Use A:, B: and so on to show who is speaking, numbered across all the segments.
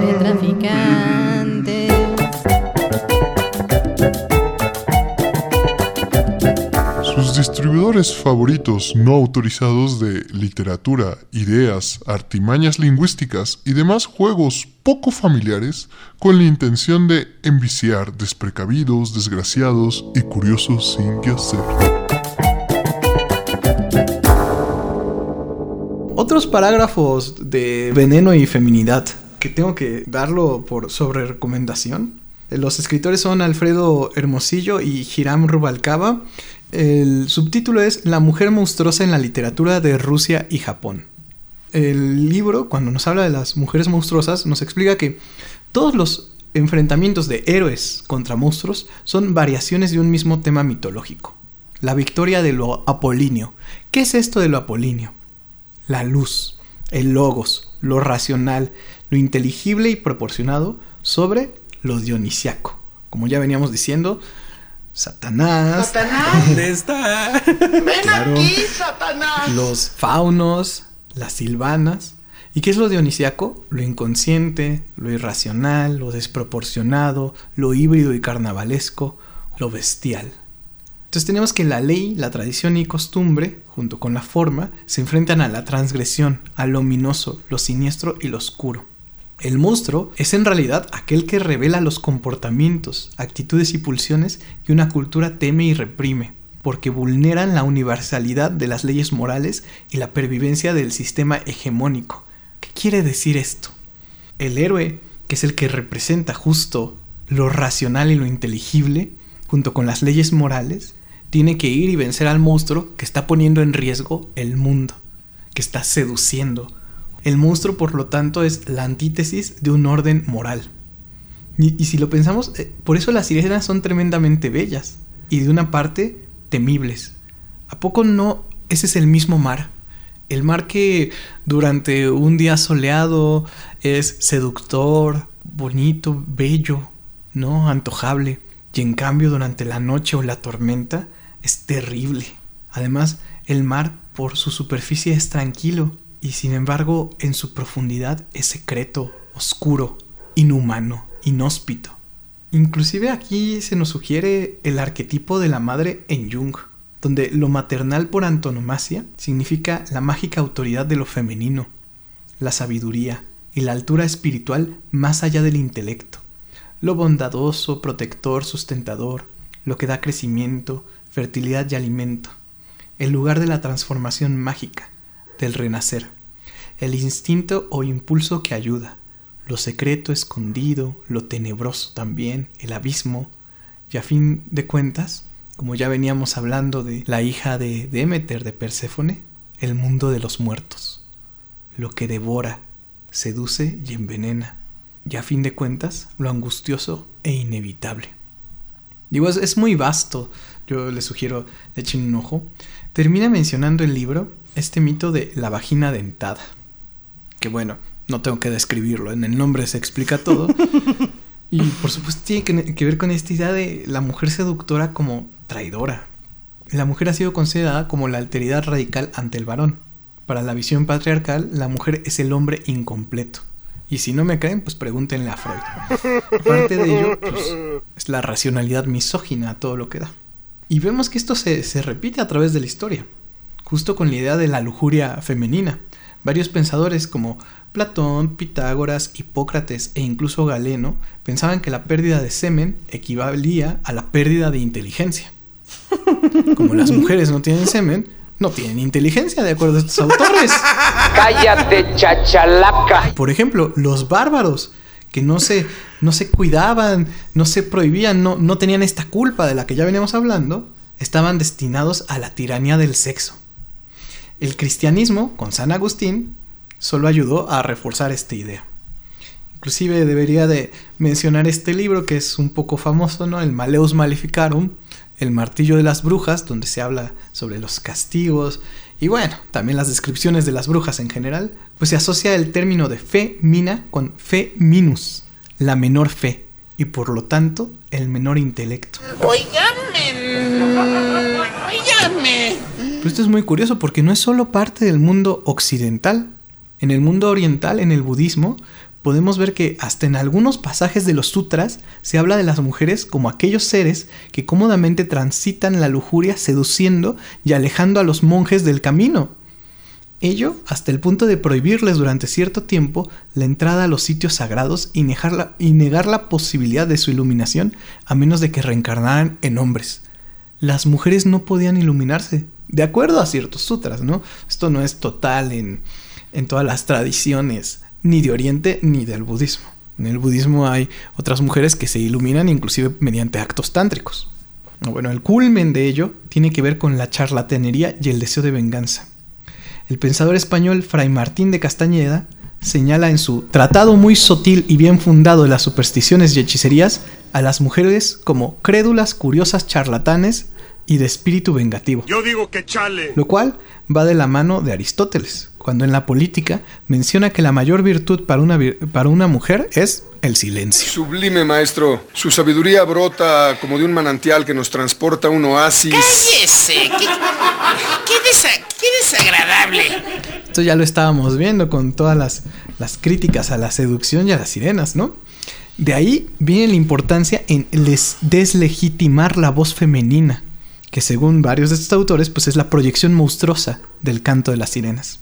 A: Letraficante.
B: Sus distribuidores favoritos no autorizados de literatura, ideas, artimañas lingüísticas y demás juegos poco familiares con la intención de enviciar desprecavidos, desgraciados y curiosos sin qué hacer.
C: Otros parágrafos de veneno y feminidad que tengo que darlo por sobre recomendación. Los escritores son Alfredo Hermosillo y Hiram Rubalcaba. El subtítulo es La mujer monstruosa en la literatura de Rusia y Japón. El libro, cuando nos habla de las mujeres monstruosas, nos explica que todos los enfrentamientos de héroes contra monstruos son variaciones de un mismo tema mitológico. La victoria de lo apolíneo. ¿Qué es esto de lo apolíneo? La luz, el logos, lo racional, lo inteligible y proporcionado sobre lo dionisiaco. Como ya veníamos diciendo, Satanás.
D: Satanás.
C: ¿Dónde está?
D: Ven
C: Claro.
D: aquí, Satanás.
C: Los faunos, las silvanas. ¿Y qué es lo dionisiaco? Lo inconsciente, lo irracional, lo desproporcionado, lo híbrido y carnavalesco, lo bestial. Entonces tenemos que la ley, la tradición y costumbre, junto con la forma, se enfrentan a la transgresión, a lo ominoso, lo siniestro y lo oscuro. El monstruo es en realidad aquel que revela los comportamientos, actitudes y pulsiones que una cultura teme y reprime, porque vulneran la universalidad de las leyes morales y la pervivencia del sistema hegemónico. ¿Qué quiere decir esto? El héroe, que es el que representa justo lo racional y lo inteligible, junto con las leyes morales, tiene que ir y vencer al monstruo que está poniendo en riesgo el mundo, que está seduciendo. El monstruo, por lo tanto, es la antítesis de un orden moral. Y, si lo pensamos, eh, por eso las sirenas son tremendamente bellas y de una parte temibles. ¿A poco no ese es el mismo mar? El mar que durante un día soleado es seductor, bonito, bello, ¿no? Antojable. Y en cambio durante la noche o la tormenta es terrible. Además, el mar por su superficie es tranquilo y sin embargo en su profundidad es secreto, oscuro, inhumano, inhóspito. Inclusive aquí se nos sugiere el arquetipo de la madre en Jung, donde lo maternal por antonomasia significa la mágica autoridad de lo femenino, la sabiduría y la altura espiritual más allá del intelecto, lo bondadoso, protector, sustentador, lo que da crecimiento, fertilidad y alimento, el lugar de la transformación mágica, del renacer, el instinto o impulso que ayuda, lo secreto escondido, lo tenebroso también, el abismo, y a fin de cuentas, como ya veníamos hablando de la hija de Demeter de Perséfone, el mundo de los muertos, lo que devora, seduce y envenena, y a fin de cuentas, lo angustioso e inevitable. Digo, es, es muy vasto, yo les sugiero le echen un ojo. Termina mencionando el libro este mito de la vagina dentada, que bueno, no tengo que describirlo, en el nombre se explica todo. y por supuesto tiene que, que ver con esta idea de la mujer seductora como traidora. La mujer ha sido considerada como la alteridad radical ante el varón. Para la visión patriarcal, la mujer es el hombre incompleto. Y si no me creen, pues pregúntenle a Freud. Aparte de ello, pues, es la racionalidad misógina a todo lo que da. Y vemos que esto se, se repite a través de la historia, justo con la idea de la lujuria femenina. Varios pensadores como Platón, Pitágoras, Hipócrates e incluso Galeno pensaban que la pérdida de semen equivalía a la pérdida de inteligencia. Como las mujeres no tienen semen, no tienen inteligencia, de acuerdo a estos autores.
E: Cállate, chachalaca.
C: Por ejemplo, los bárbaros, que no se, no se cuidaban, no se prohibían, no, no tenían esta culpa de la que ya veníamos hablando, estaban destinados a la tiranía del sexo. El cristianismo, con San Agustín, solo ayudó a reforzar esta idea. Inclusive debería de mencionar este libro que es un poco famoso, ¿no? El Maleus Maleficarum, el martillo de las brujas, donde se habla sobre los castigos y bueno, también las descripciones de las brujas en general, pues se asocia el término de fe mina con fe minus, la menor fe, y por lo tanto el menor intelecto.
D: Óigame. Óigame.
C: Pero esto es muy curioso porque no es solo parte del mundo occidental. En el mundo oriental, en el budismo, podemos ver que hasta en algunos pasajes de los sutras se habla de las mujeres como aquellos seres que cómodamente transitan la lujuria seduciendo y alejando a los monjes del camino. Ello hasta el punto de prohibirles durante cierto tiempo la entrada a los sitios sagrados y negar la, posibilidad de su iluminación a menos de que reencarnaran en hombres. Las mujeres no podían iluminarse, de acuerdo a ciertos sutras, ¿no? Esto no es total en todas las tradiciones ni de Oriente ni del budismo. En el budismo hay otras mujeres que se iluminan inclusive mediante actos tántricos. Bueno, el culmen de ello tiene que ver con la charlatanería y el deseo de venganza. El pensador español Fray Martín de Castañeda señala en su Tratado muy sutil y bien fundado de las supersticiones y hechicerías a las mujeres como crédulas, curiosas, charlatanes y de espíritu vengativo.
A: Yo digo que chale.
C: Lo cual va de la mano de Aristóteles, cuando en la política menciona que la mayor virtud para una, para una mujer es el silencio.
D: Sublime, maestro. Su sabiduría brota como de un manantial que nos transporta a un oasis.
F: ¡Cállese! ¡Qué, qué, desagradable!
C: Esto ya lo estábamos viendo con todas las, las críticas a la seducción y a las sirenas, ¿no? De ahí viene la importancia en les deslegitimar la voz femenina, que según varios de estos autores, pues es la proyección monstruosa del canto de las sirenas.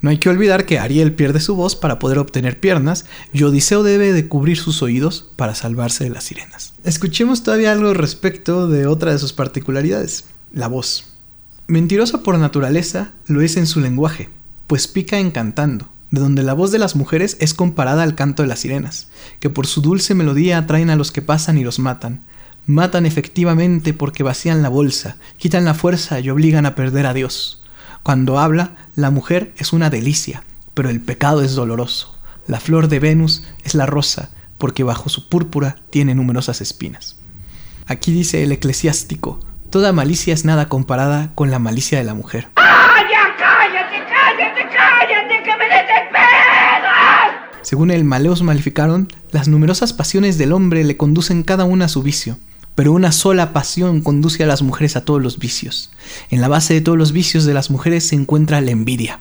C: No hay que olvidar que Ariel pierde su voz para poder obtener piernas y Odiseo debe de cubrir sus oídos para salvarse de las sirenas. Escuchemos todavía algo respecto de otra de sus particularidades, la voz. Mentirosa por naturaleza lo es en su lenguaje, pues pica encantando, de donde la voz de las mujeres es comparada al canto de las sirenas, que por su dulce melodía atraen a los que pasan y los matan. Matan efectivamente porque vacían la bolsa, quitan la fuerza y obligan a perder a Dios. Cuando habla, la mujer es una delicia, pero el pecado es doloroso. La flor de Venus es la rosa, porque bajo su púrpura tiene numerosas espinas. Aquí dice el eclesiástico, toda malicia es nada comparada con la malicia de la mujer.
E: ¡Ah, ya cállate, cállate, cállate, que me desesperas!
C: Según el Maleus Maleficaron, las numerosas pasiones del hombre le conducen cada una a su vicio, pero una sola pasión conduce a las mujeres a todos los vicios. En la base de todos los vicios de las mujeres se encuentra la envidia.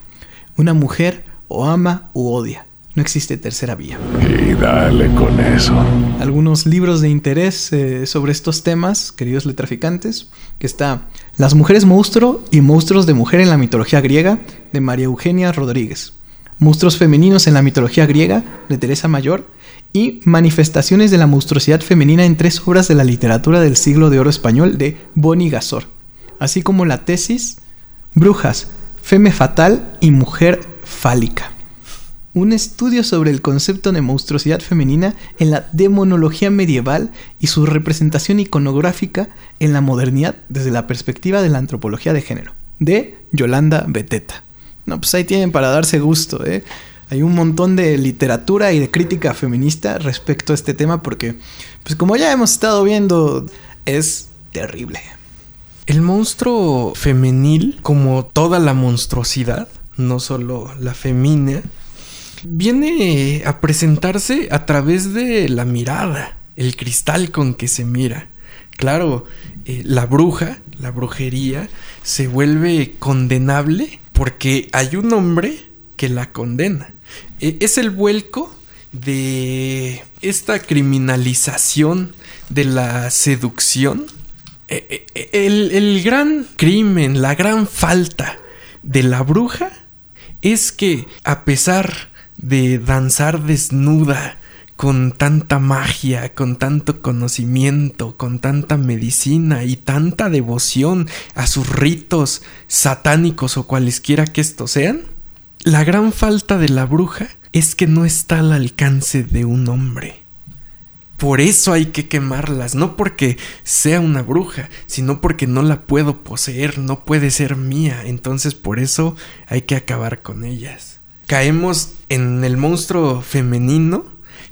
C: Una mujer o ama o odia. No existe tercera vía.
A: Y dale con eso.
C: Algunos libros de interés eh, sobre estos temas, queridos letraficantes, que está Las mujeres monstruo y monstruos de mujer en la mitología griega, de María Eugenia Rodríguez. Monstruos femeninos en la mitología griega, de Teresa Mayor y Manifestaciones de la monstruosidad femenina en tres obras de la literatura del siglo de oro español de Boni Gasor, así como la tesis Brujas, Feme Fatal y Mujer Fálica. Un estudio sobre el concepto de monstruosidad femenina en la demonología medieval y su representación iconográfica en la modernidad desde la perspectiva de la antropología de género, de Yolanda Beteta. No, pues ahí tienen para darse gusto, ¿eh? hay un montón de literatura y de crítica feminista respecto a este tema porque, pues como ya hemos estado viendo, es terrible.
G: El monstruo femenil, como toda la monstruosidad, no solo la femina, viene a presentarse a través de la mirada, el cristal con que se mira. Claro, eh, la bruja, la brujería, se vuelve condenable porque hay un hombre que la condena. E, es el vuelco de esta criminalización de la seducción. E, e, el, el, gran crimen, la gran falta de la bruja es que a pesar de danzar desnuda, con tanta magia, con tanto conocimiento, con tanta medicina y tanta devoción a sus ritos satánicos o cualesquiera que estos sean, la gran falta de la bruja es que no está al alcance de un hombre. Por eso hay que quemarlas, no porque sea una bruja, sino porque no la puedo poseer, no puede ser mía, entonces por eso hay que acabar con ellas. Caemos en el monstruo femenino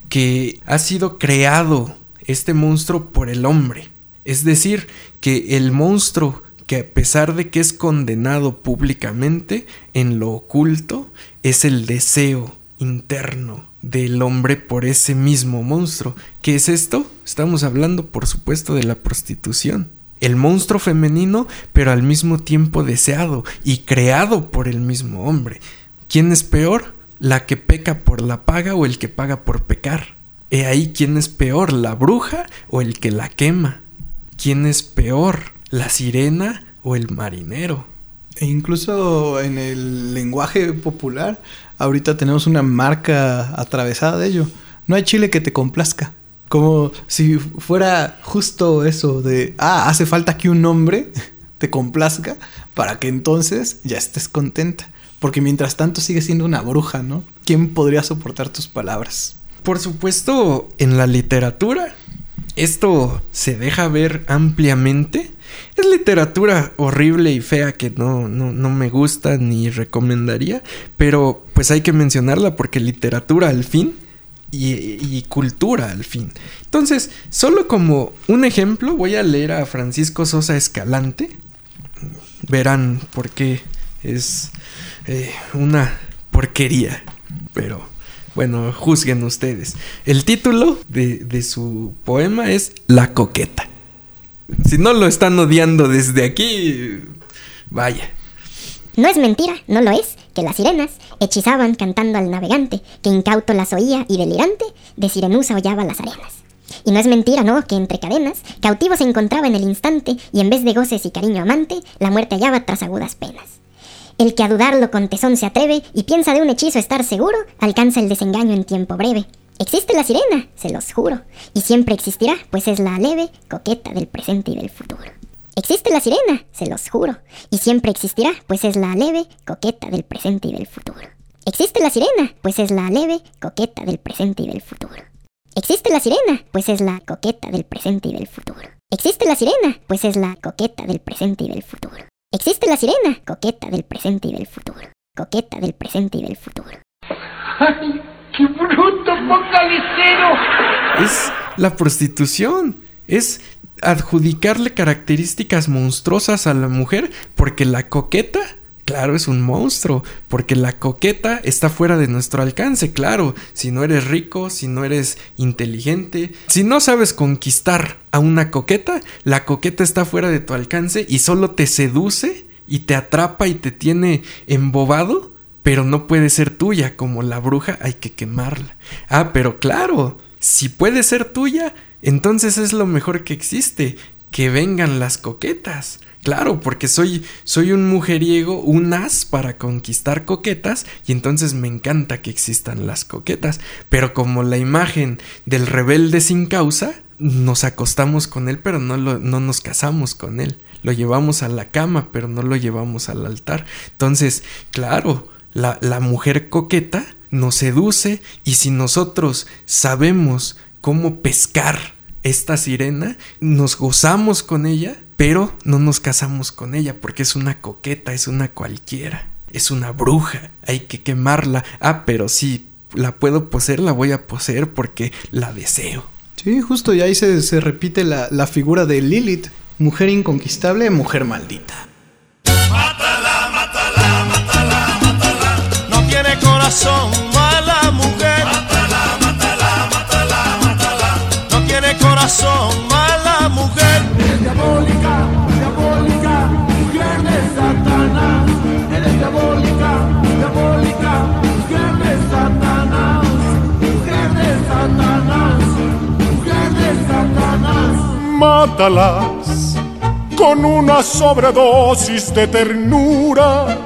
G: que ha sido creado, este monstruo, por el hombre. Es decir, que el monstruo que a pesar de que es condenado públicamente, en lo oculto es el deseo interno del hombre por ese mismo monstruo. ¿Qué es esto? Estamos hablando, por supuesto, de la prostitución. El monstruo femenino, pero al mismo tiempo deseado y creado por el mismo hombre. ¿Quién es peor? La que peca por la paga o el que paga por pecar. He ahí quién es peor, la bruja o el que la quema. ¿Quién es peor, la sirena o el marinero?
C: E incluso en el lenguaje popular, ahorita tenemos una marca atravesada de ello. No hay chile que te complazca. Como si fuera justo eso de, ah, hace falta que un hombre te complazca para que entonces ya estés contenta. Porque mientras tanto sigue siendo una bruja, ¿no? ¿Quién podría soportar tus palabras?
G: Por supuesto, en la literatura, esto se deja ver ampliamente. Es literatura horrible y fea que no, no, no me gusta ni recomendaría, pero pues hay que mencionarla porque literatura al fin y, cultura al fin. Entonces, solo como un ejemplo, voy a leer a Francisco Sosa Escalante. Verán por qué es eh, una porquería. Pero bueno, juzguen ustedes. El título de, de su poema es La coqueta. Si no lo están odiando desde aquí, vaya.
H: No es mentira, no lo es, que las sirenas hechizaban cantando al navegante, que incauto las oía y delirante, de sirenusa hollaba las arenas. Y no es mentira, no, que entre cadenas, cautivo se encontraba en el instante, y en vez de goces y cariño amante, la muerte hallaba tras agudas penas. El que a dudarlo con tesón se atreve y piensa de un hechizo estar seguro, alcanza el desengaño en tiempo breve. Existe la sirena, se los juro, y siempre existirá, pues es la leve coqueta del presente y del futuro. Existe la sirena, se los juro, y siempre existirá, pues es la leve coqueta del presente y del futuro. Existe la sirena, pues es la leve coqueta del presente y del futuro. Existe la sirena, pues es la coqueta del presente y del futuro. Existe la sirena, pues es la coqueta del presente y del futuro. Existe la sirena, coqueta del presente y del futuro. Coqueta del presente y del futuro.
E: ¡Ay, qué bruto focalicero!
G: Es la prostitución. Es adjudicarle características monstruosas a la mujer porque la coqueta Claro, es un monstruo, porque la coqueta está fuera de nuestro alcance, claro. Si no eres rico, si no eres inteligente, si no sabes conquistar a una coqueta, la coqueta está fuera de tu alcance y solo te seduce y te atrapa y te tiene embobado, pero no puede ser tuya, como la bruja hay que quemarla. Ah, pero claro, si puede ser tuya, entonces es lo mejor que existe, que vengan las coquetas. Claro, porque soy, soy un mujeriego, un as para conquistar coquetas y entonces me encanta que existan las coquetas. Pero como la imagen del rebelde sin causa, nos acostamos con él, pero no, no nos casamos con él. Lo llevamos a la cama, pero no lo llevamos al altar. Entonces, claro, la, la mujer coqueta nos seduce y si nosotros sabemos cómo pescar esta sirena, nos gozamos con ella, pero no nos casamos con ella porque es una coqueta, es una cualquiera, es una bruja, hay que quemarla. Ah, pero si la puedo poseer, la voy a poseer porque la deseo.
C: Sí, justo, y ahí se, se repite la, la figura de Lilith, mujer inconquistable, mujer maldita.
I: Mátala, mátala, mátala, mátala. No tiene corazón, mala mujer. Corazón, mala mujer.
E: Eres diabólica, diabólica, mujer de Satanás. Eres diabólica, diabólica, mujer de Satanás. Mujer de Satanás, mujer de Satanás.
A: Mátalas con una sobredosis de ternura.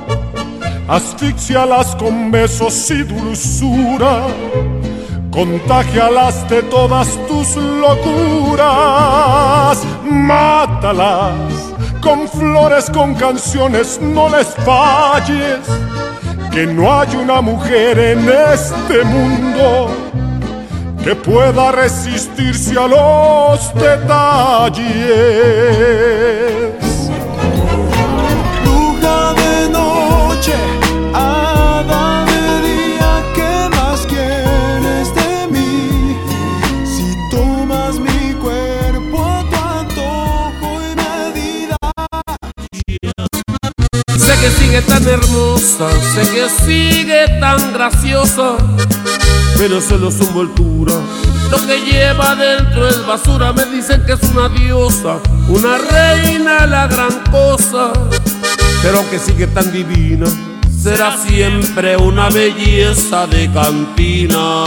A: Asfixialas con besos y dulzura. Contagialas de todas tus locuras. Mátalas con flores, con canciones, no les falles. Que no hay una mujer en este mundo que pueda resistirse a los detalles.
J: Sigue tan hermosa, sé que sigue tan graciosa, pero solo su envoltura. Lo que lleva dentro es basura, me dicen que es una diosa, una reina, la gran cosa. Pero aunque sigue tan divina, será siempre una belleza de cantina.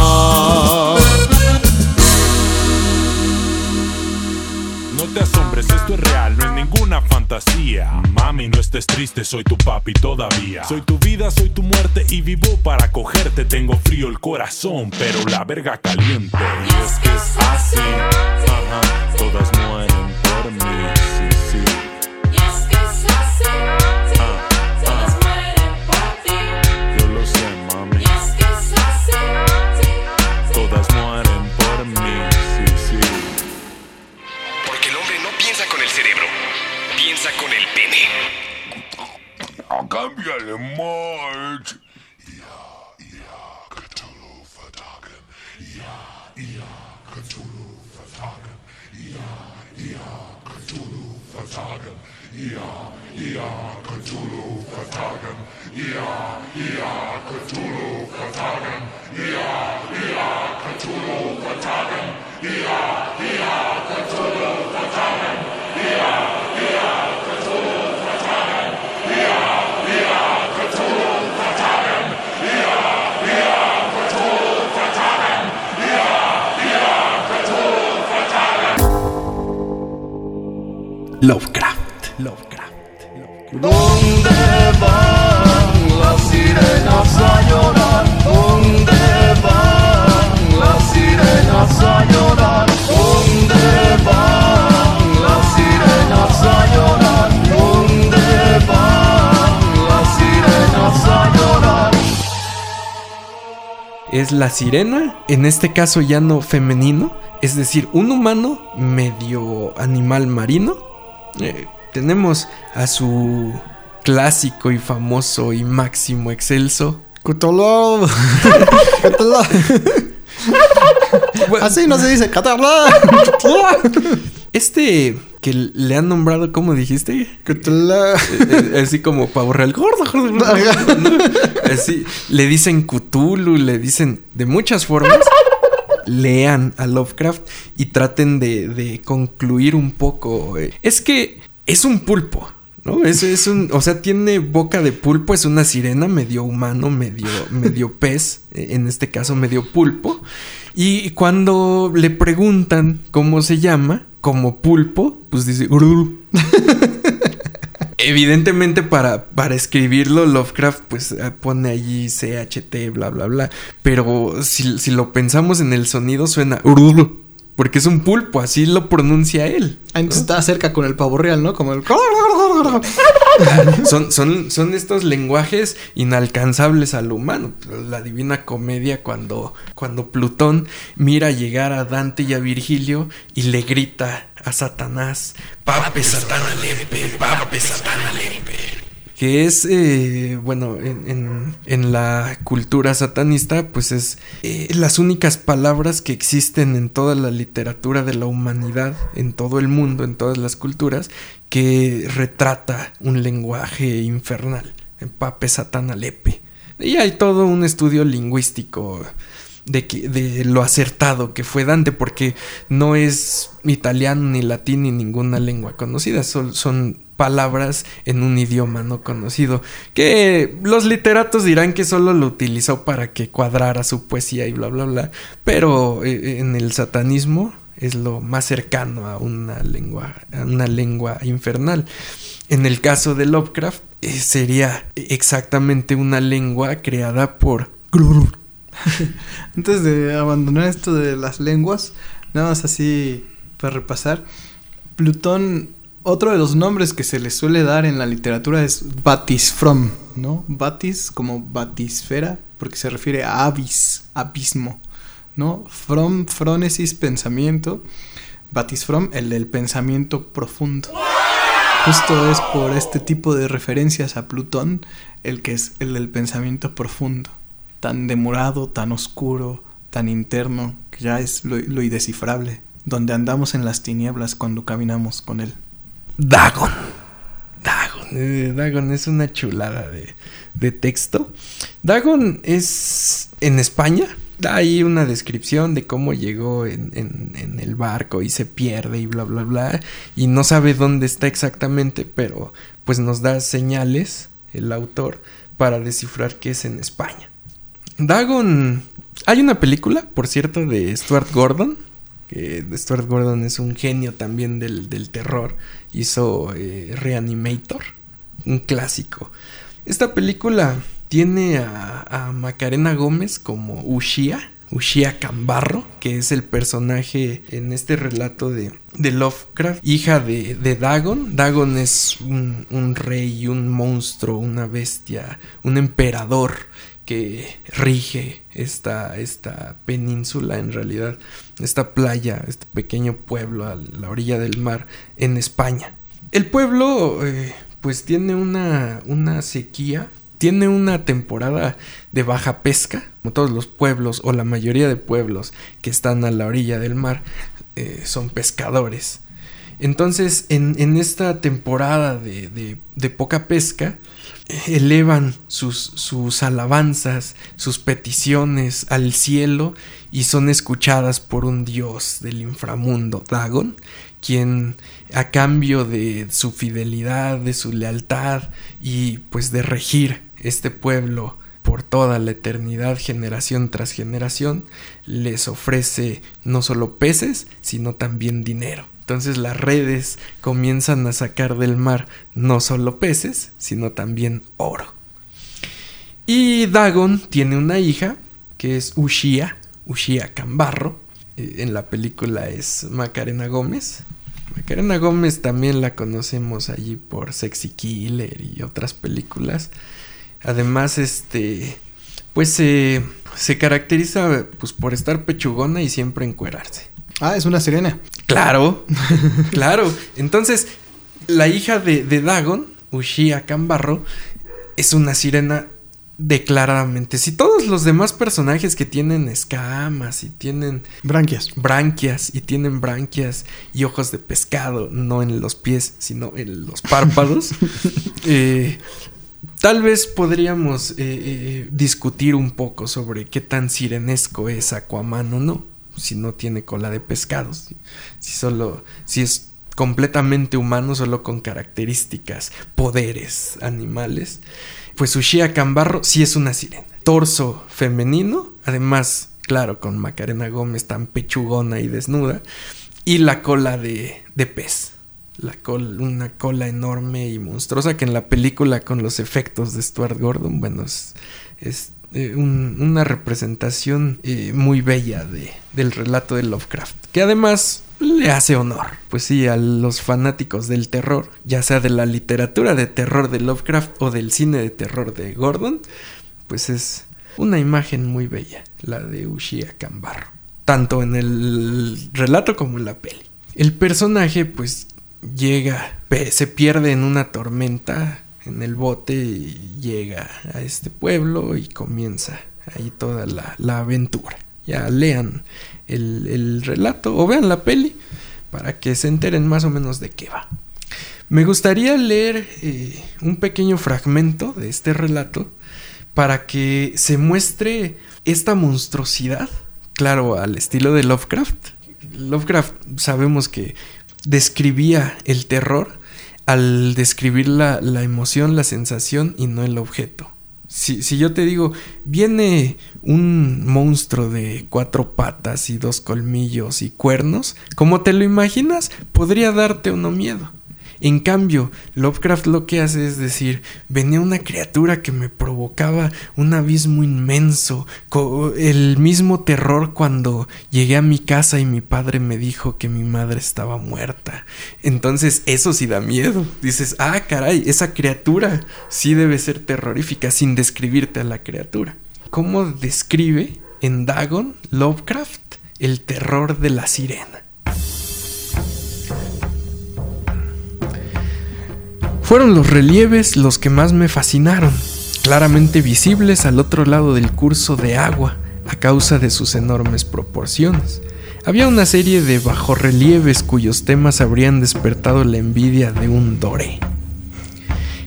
K: No te asombres, esto es real, no es ninguna fantasía. Mami, no estés triste, soy tu papi todavía. Soy tu vida, soy tu muerte y vivo para cogerte. Tengo frío el corazón, pero la verga caliente. Y es que es así, ajá, todas mueren por mí,
E: a cambiale mult.
K: Ia, ia, Cthulhu vertagen.
E: Ia, ia, Cthulhu vertagen. Ia,
K: ia, Cthulhu vertagen. Ia, ia, Cthulhu
L: vertagen. Ia, ia, Cthulhu vertagen. Ia, ia, Cthulhu vertagen. Ia, ia, Cthulhu
K: vertagen. Ia,
G: Lovecraft.
I: ¿Dónde van las sirenas a llorar? ¿Dónde van las sirenas a llorar? ¿Dónde van las sirenas a llorar? ¿Dónde van las sirenas a llorar?
G: Es la sirena, en este caso ya no femenino, es decir, un humano medio animal marino. Eh, tenemos a su clásico y famoso y máximo excelso.
C: Cthulhu. Así no se dice.
G: Este que le han nombrado, ¿cómo dijiste?
C: Cthulhu.
G: Eh, eh, Así como pavo real gordo, gordo. Así, le dicen Cthulhu, le dicen de muchas formas. Lean a Lovecraft y traten de, de concluir un poco. eh. Es que es un pulpo, ¿no? Es, es un, o sea, tiene boca de pulpo, es una sirena medio humano, medio, medio pez, eh, en este caso medio pulpo. Y cuando le preguntan cómo se llama, como pulpo, pues dice. Evidentemente para, para escribirlo Lovecraft pues eh, pone allí CHT, bla, bla, bla. Pero si, si lo pensamos en el sonido suena porque es un pulpo, así lo pronuncia él.
C: Ah, Entonces está cerca con el pavo real, ¿no? Como el.
G: son, son, son estos lenguajes inalcanzables al humano. La divina comedia cuando, cuando Plutón mira llegar a Dante y a Virgilio y le grita a Satanás, Pape Satana Lepe, Pape Satana. Que es, eh, bueno, en, en- la cultura satanista, pues es eh, las únicas palabras que existen en toda la literatura de la humanidad, en todo el mundo, en todas las culturas, que retrata un lenguaje infernal. Pape Satana Lepe. Y hay todo un estudio lingüístico de, que- de lo acertado que fue Dante, porque no es italiano, ni latín, ni ninguna lengua conocida, son palabras en un idioma no conocido, que los literatos dirán que solo lo utilizó para que cuadrara su poesía y bla, bla, bla, pero eh, en el satanismo es lo más cercano a una lengua, a una lengua infernal. En el caso de Lovecraft, eh, sería exactamente una lengua creada por
C: Antes de abandonar esto de las lenguas, nada más así para repasar. Plutón, otro de los nombres que se le suele dar en la literatura es Batisfrom, ¿no? Batis como batisfera, porque se refiere a abis, abismo, ¿no? From, frónesis, pensamiento. Batisfrom, el del pensamiento profundo. Justo es por este tipo de referencias a Plutón el que es el del pensamiento profundo tan demorado, tan oscuro, tan interno, que ya es lo, lo indescifrable, donde andamos en las tinieblas cuando caminamos con él.
G: Dagon. Dagon. eh, Dagon es una chulada de, de texto. Dagon es en España. Da ahí una descripción de cómo llegó en, en- el barco y se pierde y bla, bla, bla. Y no sabe dónde está exactamente, pero pues nos da señales el autor para descifrar qué es en España. Dagon... Hay una película, por cierto, de Stuart Gordon. Que Stuart Gordon es un genio también del, del terror. Hizo eh, Reanimator, un clásico. Esta película tiene a, Macarena Gómez como Ushia, Ushia Cambarro, que es el personaje en este relato de, de Lovecraft, hija de, de Dagon. Dagon es un, un rey, un monstruo, una bestia, un emperador que rige esta, esta península en realidad, esta playa, este pequeño pueblo a la orilla del mar en España. El pueblo eh, pues tiene una, una sequía, tiene una temporada de baja pesca, como todos los pueblos o la mayoría de pueblos que están a la orilla del mar eh, son pescadores. Entonces en, en esta temporada de, de, de poca pesca, elevan sus, sus, alabanzas, sus peticiones al cielo y son escuchadas por un dios del inframundo, Dagon, quien a cambio de su fidelidad, de su lealtad y pues de regir este pueblo por toda la eternidad, generación tras generación, les ofrece no solo peces, sino también dinero. Entonces las redes comienzan a sacar del mar no solo peces, sino también oro. Y Dagon tiene una hija que es Ushia, Ushia Cambarro. En la película es Macarena Gómez. Macarena Gómez también la conocemos allí por Sexy Killer y otras películas. Además, este, pues se caracteriza pues, por estar pechugona y siempre encuerarse.
C: Ah, es una sirena.
G: Claro, claro. Entonces, la hija de, de Dagon, Ushia Cambarro, es una sirena declaradamente. Si todos los demás personajes que tienen escamas y tienen
C: branquias,
G: branquias y tienen branquias y ojos de pescado, no en los pies, sino en los párpados, eh, tal vez podríamos eh, eh, discutir un poco sobre qué tan sirenesco es Aquaman o no si no tiene cola de pescado, si, solo, si es completamente humano, solo con características, poderes animales, pues Ushia Cambarro sí es una sirena. Torso femenino, además, claro, con Macarena Gómez tan pechugona y desnuda, y la cola de, de pez. La cola, una cola enorme y monstruosa que en la película con los efectos de Stuart Gordon, bueno, es eh, un, una representación eh, muy bella de, del relato de Lovecraft, que además le hace honor, pues sí, a los fanáticos del terror, ya sea de la literatura de terror de Lovecraft o del cine de terror de Gordon, pues es una imagen muy bella, la de Ushia Cambarro, tanto en el relato como en la peli. El personaje pues llega, se pierde en una tormenta en el bote llega a este pueblo y comienza ahí toda la, la aventura. Ya lean el, el, relato o vean la peli para que se enteren más o menos de qué va. Me gustaría leer eh, un pequeño fragmento de este relato para que se muestre esta monstruosidad, claro, al estilo de Lovecraft. Lovecraft sabemos que describía el terror al describir la, emoción, la sensación y no el objeto. Si, si, yo te digo, viene un monstruo de cuatro patas y dos colmillos y cuernos, como te lo imaginas, podría darte uno miedo. En cambio, Lovecraft lo que hace es decir, venía una criatura que me provocaba un abismo inmenso, el mismo terror cuando llegué a mi casa y mi padre me dijo que mi madre estaba muerta. Entonces eso sí da miedo. Dices, ah, caray, esa criatura sí debe ser terrorífica sin describirte a la criatura. ¿Cómo describe en Dagon Lovecraft el terror de la sirena? Fueron los relieves los que más me fascinaron, claramente visibles al otro lado del curso de agua, a causa de sus enormes proporciones. Había una serie de bajorrelieves cuyos temas habrían despertado la envidia de un doré.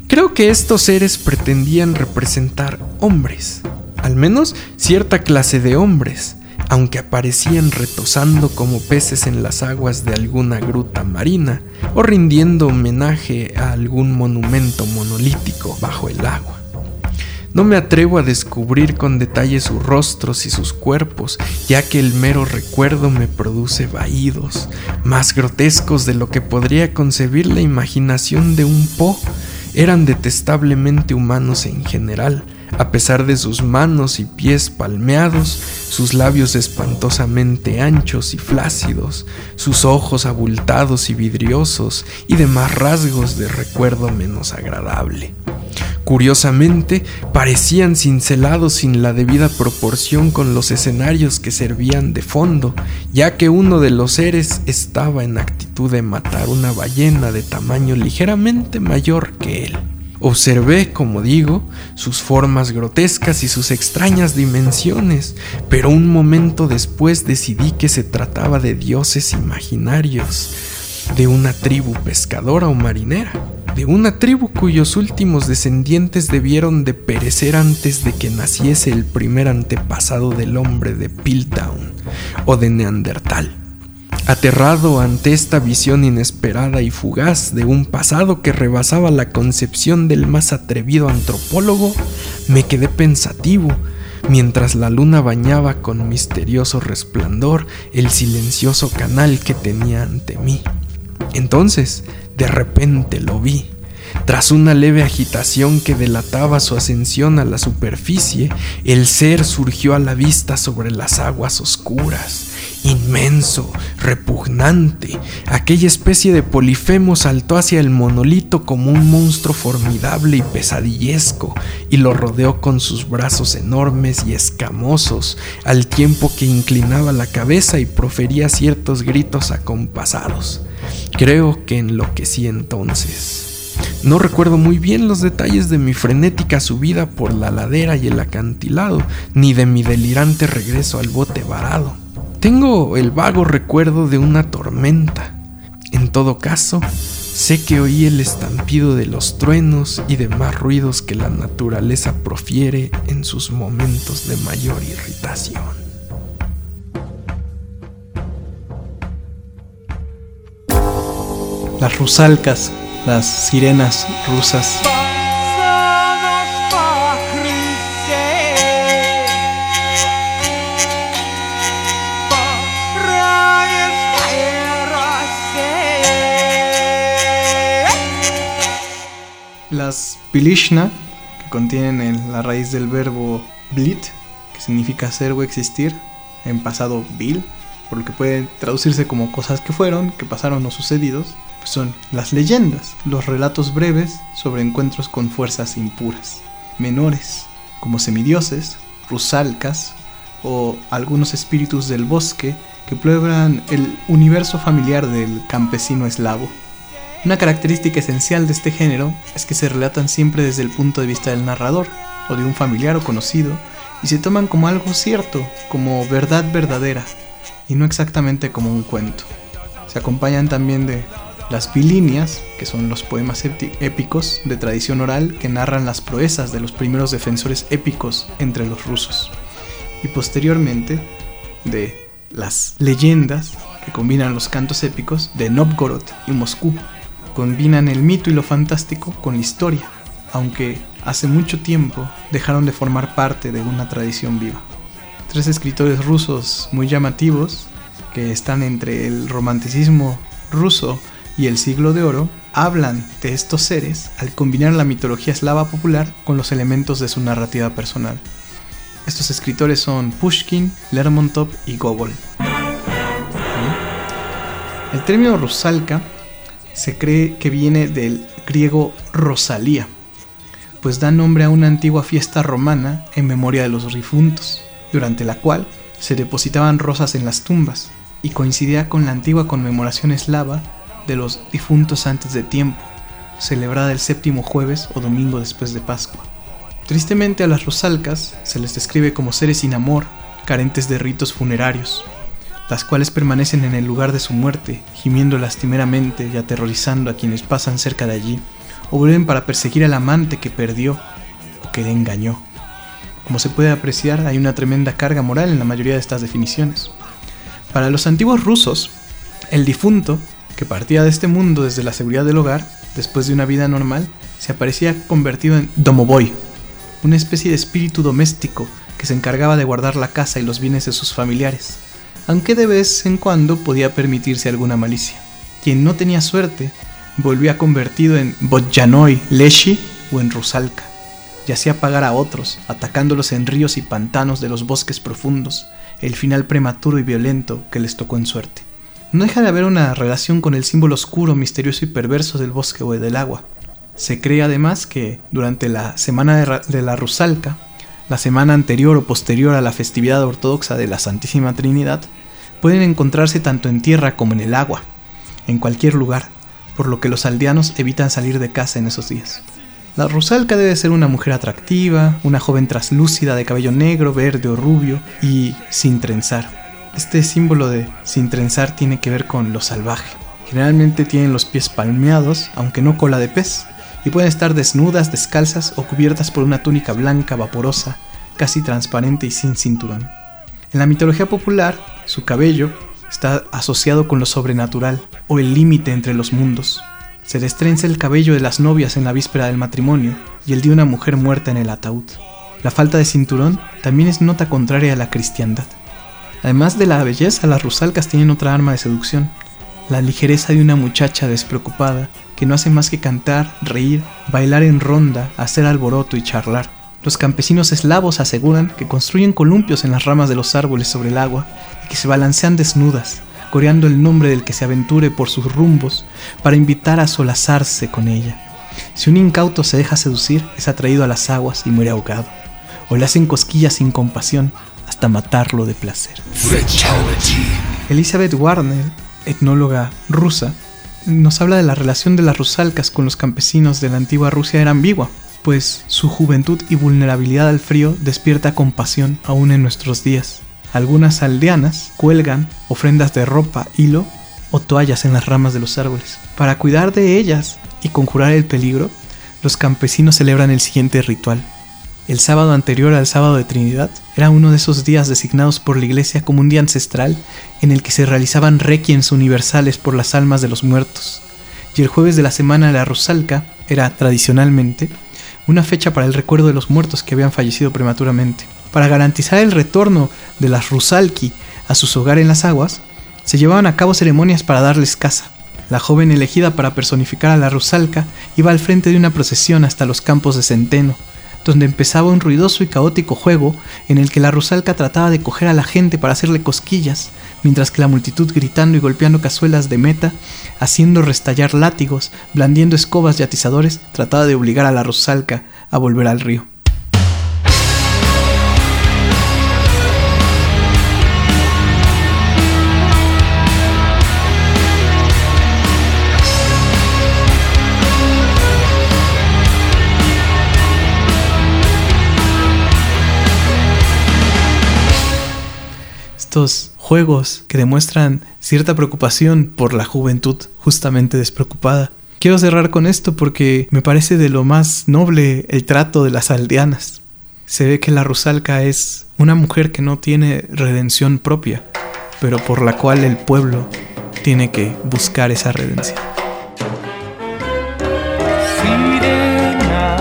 G: Creo que estos seres pretendían representar hombres, al menos cierta clase de hombres, aunque aparecían retosando como peces en las aguas de alguna gruta marina o rindiendo homenaje a algún monumento monolítico bajo el agua. No me atrevo a descubrir con detalle sus rostros y sus cuerpos, ya que el mero recuerdo me produce vaídos, más grotescos de lo que podría concebir la imaginación de un Po. Eran detestablemente humanos en general, a pesar de sus manos y pies palmeados, sus labios espantosamente anchos y flácidos, sus ojos abultados y vidriosos y demás rasgos de recuerdo menos agradable. Curiosamente, parecían cincelados sin la debida proporción con los escenarios que servían de fondo, ya que uno de los seres estaba en actitud de matar una ballena de tamaño ligeramente mayor que él. Observé, como digo, sus formas grotescas y sus extrañas dimensiones, pero un momento después decidí que se trataba de dioses imaginarios, de una tribu pescadora o marinera, de una tribu cuyos últimos descendientes debieron de perecer antes de que naciese el primer antepasado del hombre de Piltdown o de Neandertal. Aterrado ante esta visión inesperada y fugaz de un pasado que rebasaba la concepción del más atrevido antropólogo, me quedé pensativo mientras la luna bañaba con misterioso resplandor el silencioso canal que tenía ante mí. Entonces, de repente lo vi. Tras una leve agitación que delataba su ascensión a la superficie, el ser surgió a la vista sobre las aguas oscuras inmenso, repugnante. Aquella especie de polifemo saltó hacia el monolito como un monstruo formidable y pesadillesco, y lo rodeó con sus brazos enormes y escamosos, al tiempo que inclinaba la cabeza y profería ciertos gritos acompasados. Creo que enloquecí entonces. No recuerdo muy bien los detalles de mi frenética subida por la ladera y el acantilado, ni de mi delirante regreso al bote varado. Tengo el vago recuerdo de una tormenta. En todo caso, sé que oí el estampido de los truenos y demás ruidos que la naturaleza profiere en sus momentos de mayor irritación.
C: Las rusalcas, las sirenas rusas. Las pilishna, que contienen el- la raíz del verbo blit, que significa ser o existir, en pasado vil, por lo que puede traducirse como cosas que fueron, que pasaron o sucedidos, son las leyendas, los relatos breves sobre encuentros con fuerzas impuras, menores, como semidioses, rusalcas o algunos espíritus del bosque que prueban el universo familiar del campesino eslavo. Una característica esencial de este género es que se relatan siempre desde el punto de vista del narrador o de un familiar o conocido y se toman como algo cierto, como verdad verdadera y no exactamente como un cuento. Se acompañan también de las bilinias, que son los poemas épi- épicos de tradición oral que narran las proezas de los primeros defensores épicos entre los rusos. Y posteriormente de las leyendas que combinan los cantos épicos de Novgorod y Moscú. Combinan el mito y lo fantástico con la historia, aunque hace mucho tiempo dejaron de formar parte de una tradición viva. Tres escritores rusos muy llamativos, que están entre el romanticismo ruso y el siglo de oro, hablan de estos seres al combinar la mitología eslava popular con los elementos de su narrativa personal. Estos escritores son Pushkin, Lermontov y Gogol. El término rusalka se cree que viene del griego Rosalía, pues da nombre a una antigua fiesta romana en memoria de los difuntos, durante la cual se depositaban rosas en las tumbas y coincidía con la antigua conmemoración eslava de los difuntos antes de tiempo, celebrada el séptimo jueves o domingo después de Pascua. Tristemente a las rosalcas se les describe como seres sin amor, carentes de ritos funerarios, las cuales permanecen en el lugar de su muerte, gimiendo lastimeramente y aterrorizando a quienes pasan cerca de allí, o vuelven para perseguir al amante que perdió o que le engañó. Como se puede apreciar, hay una tremenda carga moral en la mayoría de estas definiciones. Para los antiguos rusos, el difunto, que partía de este mundo desde la seguridad del hogar, después de una vida normal, se aparecía convertido en domoboy, una especie de espíritu doméstico que se encargaba de guardar la casa y los bienes de sus familiares, aunque de vez en cuando podía permitirse alguna malicia. Quien no tenía suerte volvía convertido en Botjanoi, Leshi o en Rusalka, y hacía pagar a otros, atacándolos en ríos y pantanos de los bosques profundos, el final prematuro y violento que les tocó en suerte. No deja de haber una relación con el símbolo oscuro, misterioso y perverso del bosque o del agua. Se cree además que durante la semana de, de la Rusalka, la semana anterior o posterior a la festividad ortodoxa de la Santísima Trinidad, pueden encontrarse tanto en tierra como en el agua, en cualquier lugar, por lo que los aldeanos evitan salir de casa en esos días. La Rusalka debe ser una mujer atractiva, una joven traslúcida de cabello negro, verde o rubio y sin trenzar. Este símbolo de sin trenzar tiene que ver con lo salvaje. Generalmente tienen los pies palmeados, aunque no cola de pez, y pueden estar desnudas, descalzas o cubiertas por una túnica blanca vaporosa, casi transparente y sin cinturón. En la mitología popular, su cabello está asociado con lo sobrenatural o el límite entre los mundos. Se destrenza el cabello de las novias en la víspera del matrimonio y el de una mujer muerta en el ataúd. La falta de cinturón también es nota contraria a la cristiandad. Además de la belleza, las rusalcas tienen otra arma de seducción, la ligereza de una muchacha despreocupada que no hace más que cantar, reír, bailar en ronda, hacer alboroto y charlar. Los campesinos eslavos aseguran que construyen columpios en las ramas de los árboles sobre el agua y que se balancean desnudas, coreando el nombre del que se aventure por sus rumbos para invitar a solazarse con ella. Si un incauto se deja seducir, es atraído a las aguas y muere ahogado, o le hacen cosquillas sin compasión hasta matarlo de placer. Elizabeth Warner, etnóloga rusa, nos habla de la relación de las rusalcas con los campesinos de la antigua Rusia era ambigua, pues su juventud y vulnerabilidad al frío despierta compasión aún en nuestros días. Algunas aldeanas cuelgan ofrendas de ropa, hilo o toallas en las ramas de los árboles. Para cuidar de ellas y conjurar el peligro, los campesinos celebran el siguiente ritual. El sábado anterior al sábado de Trinidad era uno de esos días designados por la iglesia como un día ancestral en el que se realizaban requiems universales por las almas de los muertos. Y el jueves de la semana de la Rusalka era, tradicionalmente, una fecha para el recuerdo de los muertos que habían fallecido prematuramente. Para garantizar el retorno de las Rusalki a sus hogares en las aguas, se llevaban a cabo ceremonias para darles casa. La joven elegida para personificar a la Rusalka iba al frente de una procesión hasta los campos de Centeno, donde empezaba un ruidoso y caótico juego en el que la Rusalka trataba de coger a la gente para hacerle cosquillas, mientras que la multitud gritando y golpeando cazuelas de meta, haciendo restallar látigos, blandiendo escobas y atizadores, trataba de obligar a la Rusalka a volver al río. Estos juegos que demuestran cierta preocupación por la juventud justamente despreocupada. Quiero cerrar con esto porque me parece de lo más noble el trato de las aldeanas. Se ve que la Rusalka es una mujer que no tiene redención propia, pero por la cual el pueblo tiene que buscar esa redención.
I: Sirena,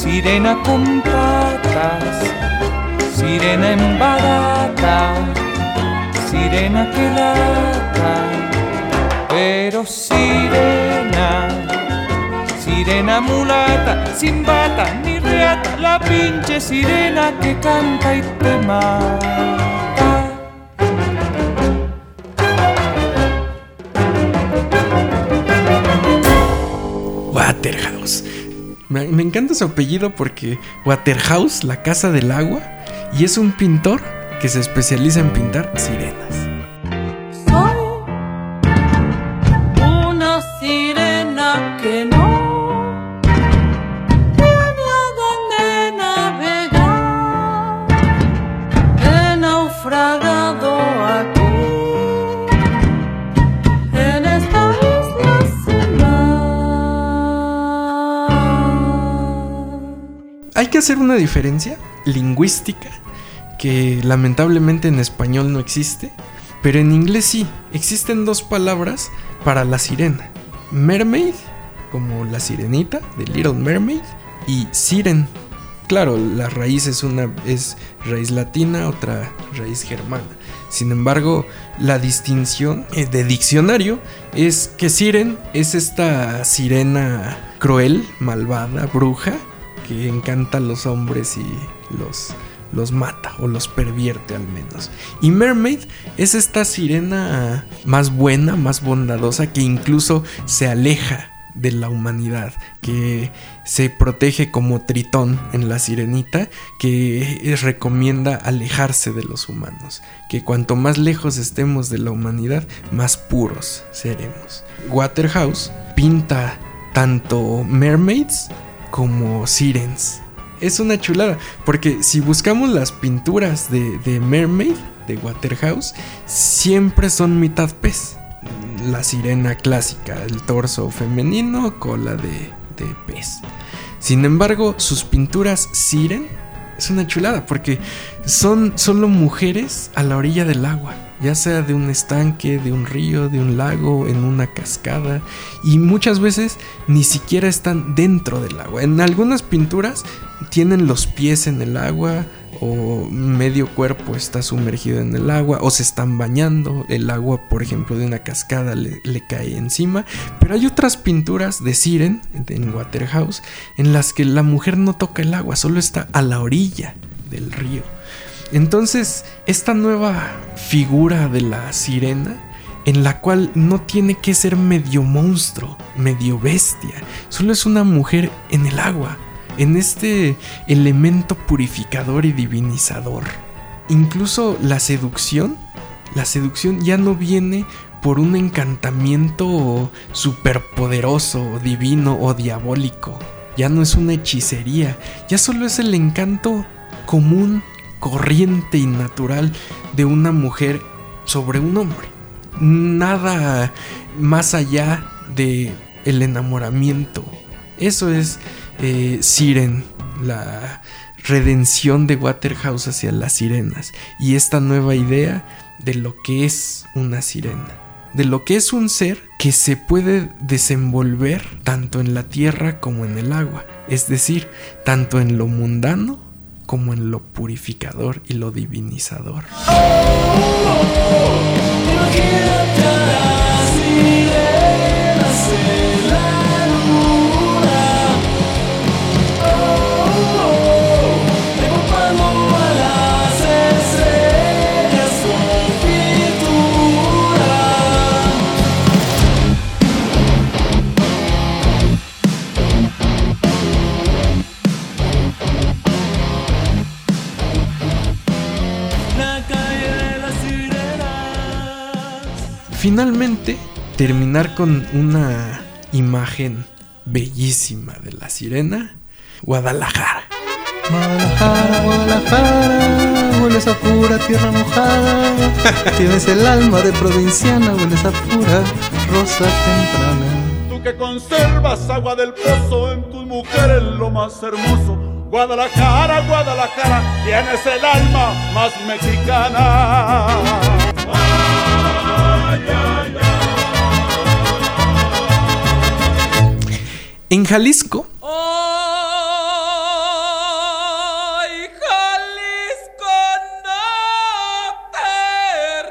I: sirena sirena en barata, sirena que lata, pero sirena, sirena mulata, sin bata ni reata, la pinche sirena que canta y te mata.
G: Waterhouse. Me, me encanta su apellido porque Waterhouse, la casa del agua, y es un pintor que se especializa en pintar sirenas. Hacer una diferencia lingüística que lamentablemente en español no existe, pero en inglés sí. Existen dos palabras para la sirena. Mermaid, como la sirenita de Little Mermaid, y siren, claro, la raíz es una es raíz latina, otra raíz germana. Sin embargo, la distinción eh, de diccionario es que Siren es esta sirena cruel, malvada, bruja, que encanta a los hombres y los, los mata o los pervierte al menos. Y Mermaid es esta sirena más buena, más bondadosa, que incluso se aleja de la humanidad, que se protege como Tritón en la sirenita, que recomienda alejarse de los humanos, que cuanto más lejos estemos de la humanidad, más puros seremos. Waterhouse pinta tanto mermaids como sirens. Es una chulada, porque si buscamos las pinturas de, Mermaid, de Waterhouse, siempre son mitad pez la sirena clásica, el torso femenino, cola de pez. Sin embargo, sus pinturas siren es una chulada porque son solo mujeres a la orilla del agua, ya sea de un estanque, de un río, de un lago, en una cascada, y muchas veces ni siquiera están dentro del agua. En algunas pinturas tienen los pies en el agua o medio cuerpo está sumergido en el agua o se están bañando, el agua por ejemplo de una cascada le, cae encima, pero hay otras pinturas de Siren en Waterhouse en las que la mujer no toca el agua, solo está a la orilla del río. Entonces, esta nueva figura de la sirena en la cual no tiene que ser medio monstruo, medio bestia, solo es una mujer en el agua, en este elemento purificador y divinizador. Incluso la seducción, la seducción ya no viene por un encantamiento superpoderoso, divino o diabólico. Ya no es una hechicería, ya solo es el encanto común, corriente y natural de una mujer sobre un hombre. Nada más allá de el enamoramiento. Eso es eh, Siren, la redención de Waterhouse hacia las sirenas y esta nueva idea de lo que es una sirena, de lo que es un ser que se puede desenvolver tanto en la tierra como en el agua, es decir, tanto en lo mundano como en lo purificador y lo divinizador.
M: Imagínate a las
G: Finalmente, terminar con una imagen bellísima de la sirena, Guadalajara.
C: Guadalajara, Guadalajara, hueles a pura tierra mojada. Tienes el alma de provinciana, hueles a pura rosa temprana.
N: Tú que conservas agua del pozo en tus mujeres lo más hermoso. Guadalajara, Guadalajara, tienes el alma más mexicana.
G: En Jalisco,
M: Ay, Jalisco, no te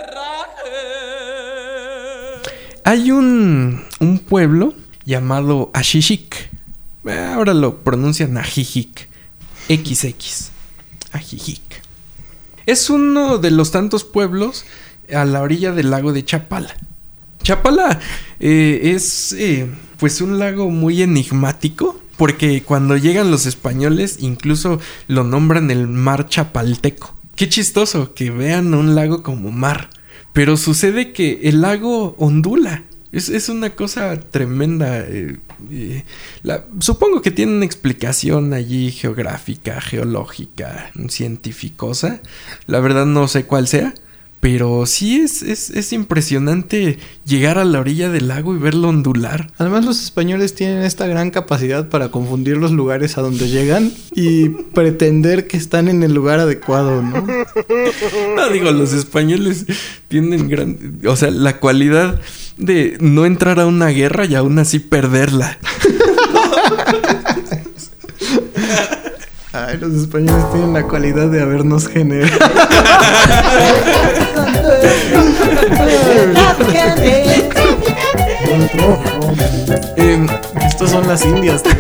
M: rajes.
G: hay un, un pueblo llamado Ajijic. Eh, Ahora lo pronuncian Ajijic. XX. Ajijic. Es uno de los tantos pueblos a la orilla del lago de Chapala. Chapala eh, es eh, pues un lago muy enigmático porque cuando llegan los españoles incluso lo nombran el mar chapalteco. Qué chistoso que vean un lago como mar. Pero sucede que el lago ondula. Es, una cosa tremenda. eh, eh, supongo que tiene una explicación allí geográfica, geológica, científicosa. La verdad no sé cuál sea. Pero sí es, es, es impresionante llegar a la orilla del lago y verlo ondular.
C: Además los españoles tienen esta gran capacidad para confundir los lugares a donde llegan y pretender que están en el lugar adecuado, ¿no?
G: No digo, los españoles tienen gran... O sea, la cualidad de no entrar a una guerra y aún así perderla.
C: Los españoles tienen la cualidad de habernos generado. Em, estos son las indias, tío.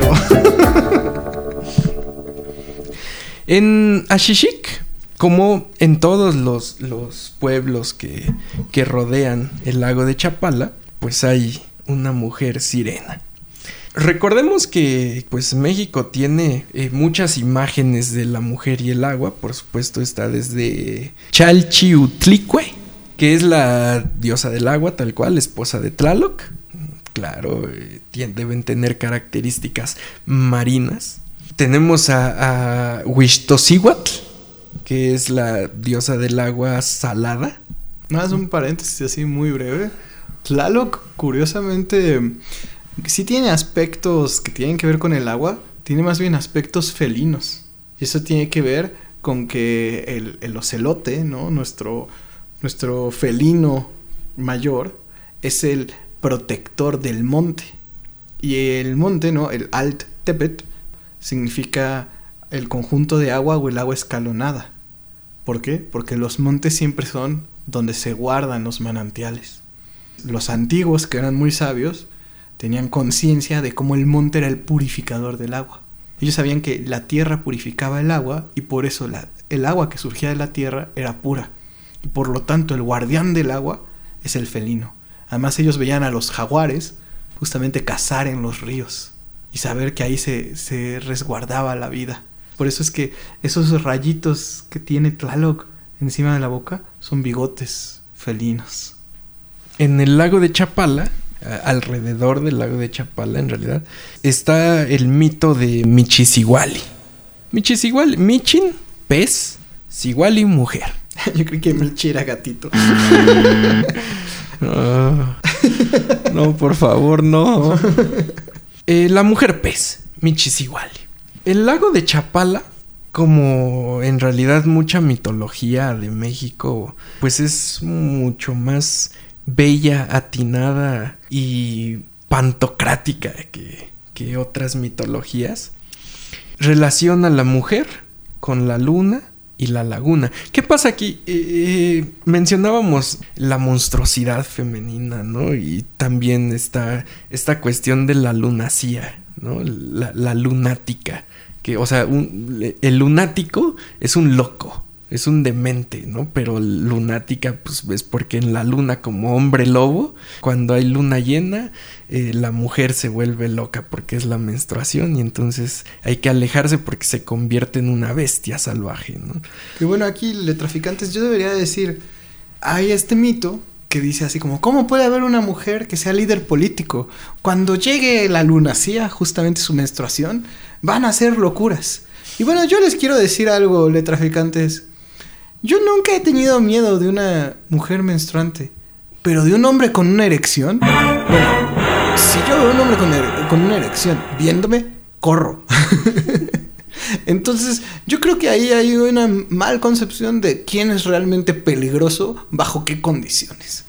G: En Ashishik, como en todos los, los pueblos que, que rodean el lago de Chapala, pues hay una mujer sirena. Recordemos que pues México tiene eh, muchas imágenes de la mujer y el agua, por supuesto está desde Chalchiutlicue, que es la diosa del agua tal cual, esposa de Tlaloc. Claro, eh, deben tener características marinas. Tenemos a, a que es la diosa del agua salada.
C: Más un paréntesis así muy breve. Tlaloc, curiosamente, sí tiene aspectos que tienen que ver con el agua, tiene más bien aspectos felinos. Y eso tiene que ver con que el, el ocelote, ¿no? Nuestro, nuestro felino mayor, es el protector del monte. Y el monte, ¿no? El Alt Tepet, significa el conjunto de agua o el agua escalonada. ¿Por qué? Porque los montes siempre son donde se guardan los manantiales. Los antiguos, que eran muy sabios, tenían conciencia de cómo el monte era el purificador del agua. Ellos sabían que la tierra purificaba el agua y por eso el agua que surgía de la tierra era pura. Y por lo tanto el guardián del agua es el felino. Además ellos veían a los jaguares justamente cazar en los ríos y saber que ahí se, se resguardaba la vida. Por eso es que esos rayitos que tiene Tlaloc encima de la boca son bigotes felinos.
G: En el lago de Chapala, alrededor del lago de Chapala en realidad, está el mito de Michisiwali. Michisiwali, Michin, pez, Siwali, mujer.
C: Yo creí que Michi era gatito.
G: No, por favor, no. Eh, la mujer pez, Michisiwali. El lago de Chapala, como en realidad mucha mitología de México, pues es mucho más bella, atinada y pantocrática que, que otras mitologías. Relaciona a la mujer con la luna y la laguna. ¿Qué pasa aquí? Eh, eh, mencionábamos la monstruosidad femenina, ¿no? Y también está esta cuestión de la lunacía, ¿no? La, lunática. Que, o sea, un- el lunático es un loco, es un demente, ¿no? Pero lunática, pues es porque en la luna, como hombre lobo, cuando hay luna llena, eh, la mujer se vuelve loca porque es la menstruación y entonces hay que alejarse porque se convierte en una bestia salvaje, ¿no?
C: Y bueno, aquí, letraficantes, yo debería decir, hay este mito que dice así como, ¿cómo puede haber una mujer que sea líder político? Cuando llegue la lunacía, justamente su menstruación, van a hacer locuras. Y bueno, yo les quiero decir algo, letraficantes. Yo nunca he tenido miedo de una mujer menstruante, pero de un hombre con una erección. Si yo veo un hombre con, con una erección viéndome, corro. Entonces, yo creo que ahí hay una mal concepción de quién es realmente peligroso, bajo qué condiciones.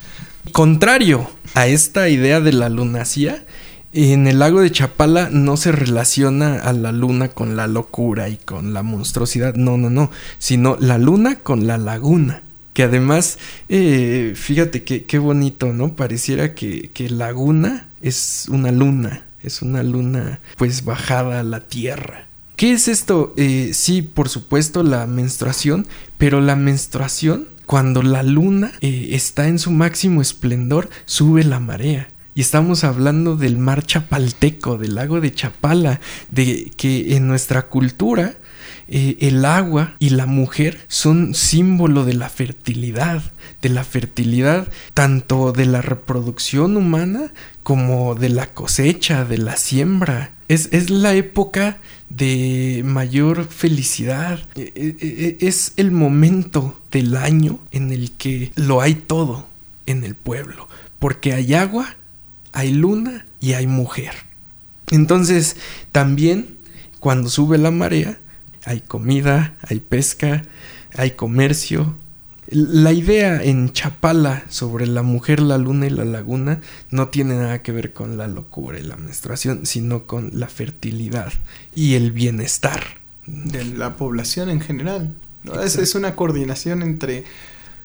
G: Contrario a esta idea de la lunacía, en el lago de Chapala no se relaciona a la luna con la locura y con la monstruosidad, no, no, no, sino la luna con la laguna. Que además, eh, fíjate que- qué bonito, ¿no? Pareciera que, que laguna es una luna, es una luna pues bajada a la tierra. ¿Qué es esto? Eh, sí, por supuesto, la menstruación, pero la menstruación, cuando la luna eh, está en su máximo esplendor, sube la marea. Y estamos hablando del mar chapalteco, del lago de Chapala, de que en nuestra cultura eh, el agua y la mujer son símbolo de la fertilidad, de la fertilidad tanto de la reproducción humana como de la cosecha, de la siembra. Es, es la época de mayor felicidad. E- e- e- Es el momento del año en el que lo hay todo en el pueblo. Porque hay agua, hay luna y hay mujer. Entonces, también cuando sube la marea, hay comida, hay pesca, hay comercio. La idea en Chapala sobre la mujer, la luna y la laguna no tiene nada que ver con la locura y la menstruación, sino con la fertilidad y el bienestar
C: de la población en general. ¿no? Es, es una coordinación entre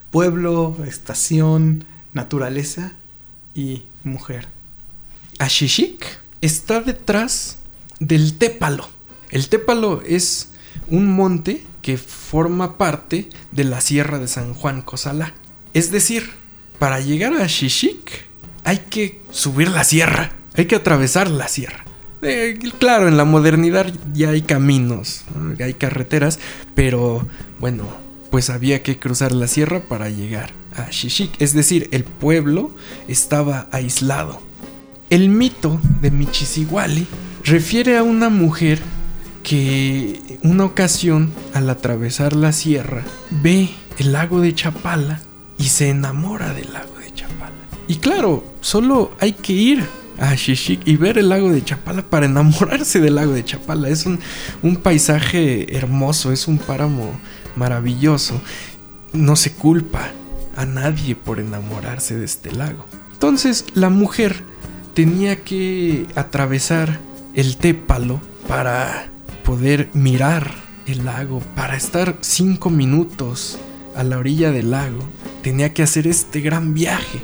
C: pueblo, estación, naturaleza y mujer.
G: Ashishik está detrás del Tépalo. El Tépalo es un monte que forma parte de la Sierra de San Juan Cosalá. Es decir, para llegar a Ashishik hay que subir la sierra, hay que atravesar la sierra. Eh, claro, en la modernidad ya hay caminos, ¿no? hay carreteras, pero bueno, pues había que cruzar la sierra para llegar a Shishik. Es decir, el pueblo estaba aislado. El mito de Michisiwali refiere a una mujer que una ocasión al atravesar la sierra ve el lago de Chapala y se enamora del lago de Chapala. Y claro, solo hay que ir a Shishik y ver el lago de Chapala para enamorarse del lago de Chapala. Es un paisaje hermoso, es un páramo maravilloso. No se culpa a nadie por enamorarse de este lago. Entonces la mujer tenía que atravesar el tépalo para poder mirar el lago, para estar cinco minutos a la orilla del lago. Tenía que hacer este gran viaje.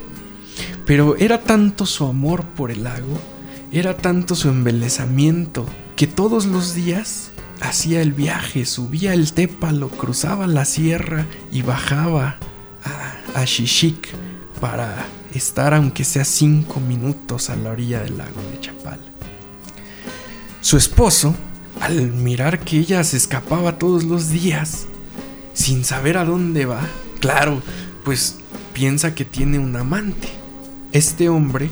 G: Pero era tanto su amor por el lago, era tanto su embelezamiento, que todos los días hacía el viaje, subía el tépalo, cruzaba la sierra y bajaba a, a Shishik para estar aunque sea cinco minutos a la orilla del lago de Chapala. Su esposo, al mirar que ella se escapaba todos los días, sin saber a dónde va, claro, pues piensa que tiene un amante. Este hombre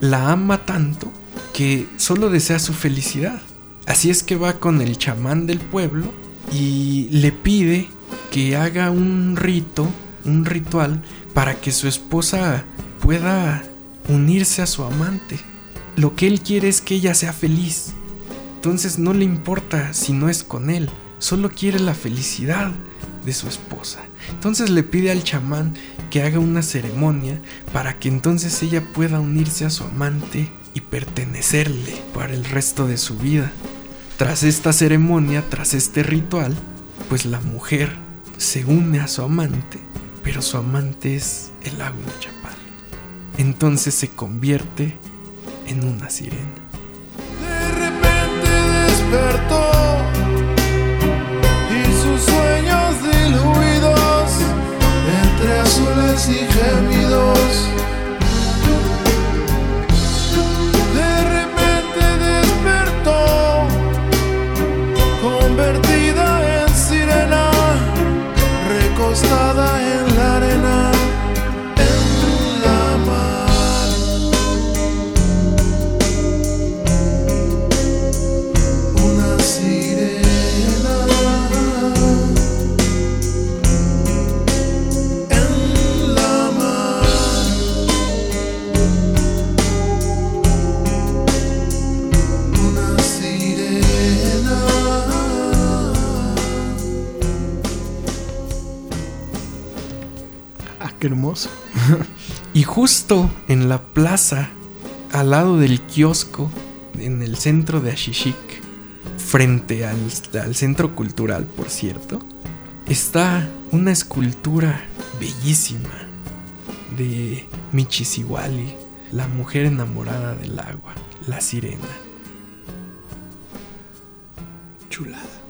G: la ama tanto que solo desea su felicidad. Así es que va con el chamán del pueblo y le pide que haga un rito, un ritual, para que su esposa pueda unirse a su amante. Lo que él quiere es que ella sea feliz. Entonces no le importa si no es con él, solo quiere la felicidad de su esposa. Entonces le pide al chamán que haga una ceremonia para que entonces ella pueda unirse a su amante y pertenecerle para el resto de su vida. Tras esta ceremonia, tras este ritual, pues la mujer se une a su amante, pero su amante es el Chapal. Entonces se convierte en una sirena.
I: despertó y sus sueños diluidos entre azules y gemidos.
C: Hermoso.
G: Y justo en la plaza, al lado del kiosco, en el centro de Ashishik, frente al, al centro cultural, por cierto, está una escultura bellísima de Michisiwali, la mujer enamorada del agua, la sirena. Chulada.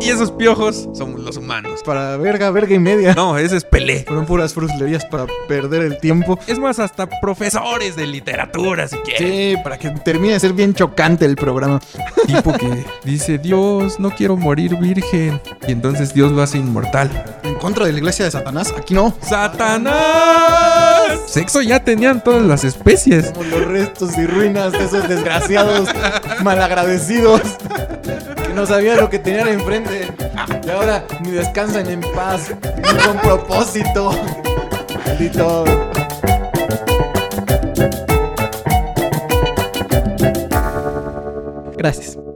O: Y esos piojos somos los humanos.
C: Para verga, verga y media.
O: No, ese es Pelé.
C: Fueron puras fruslerías para perder el tiempo.
O: Es más, hasta profesores de literatura, si quieres.
C: Sí, para que termine de ser bien chocante el programa.
O: Tipo que dice, Dios, no quiero morir virgen. Y entonces Dios lo hace inmortal.
C: En contra de la iglesia de Satanás, aquí no.
O: ¡Satanás! Sexo ya tenían todas las especies.
C: Como los restos y ruinas de esos desgraciados malagradecidos no sabían lo que tenían enfrente. Y ahora ni descansan en paz, ni con propósito. Maldito. Gracias.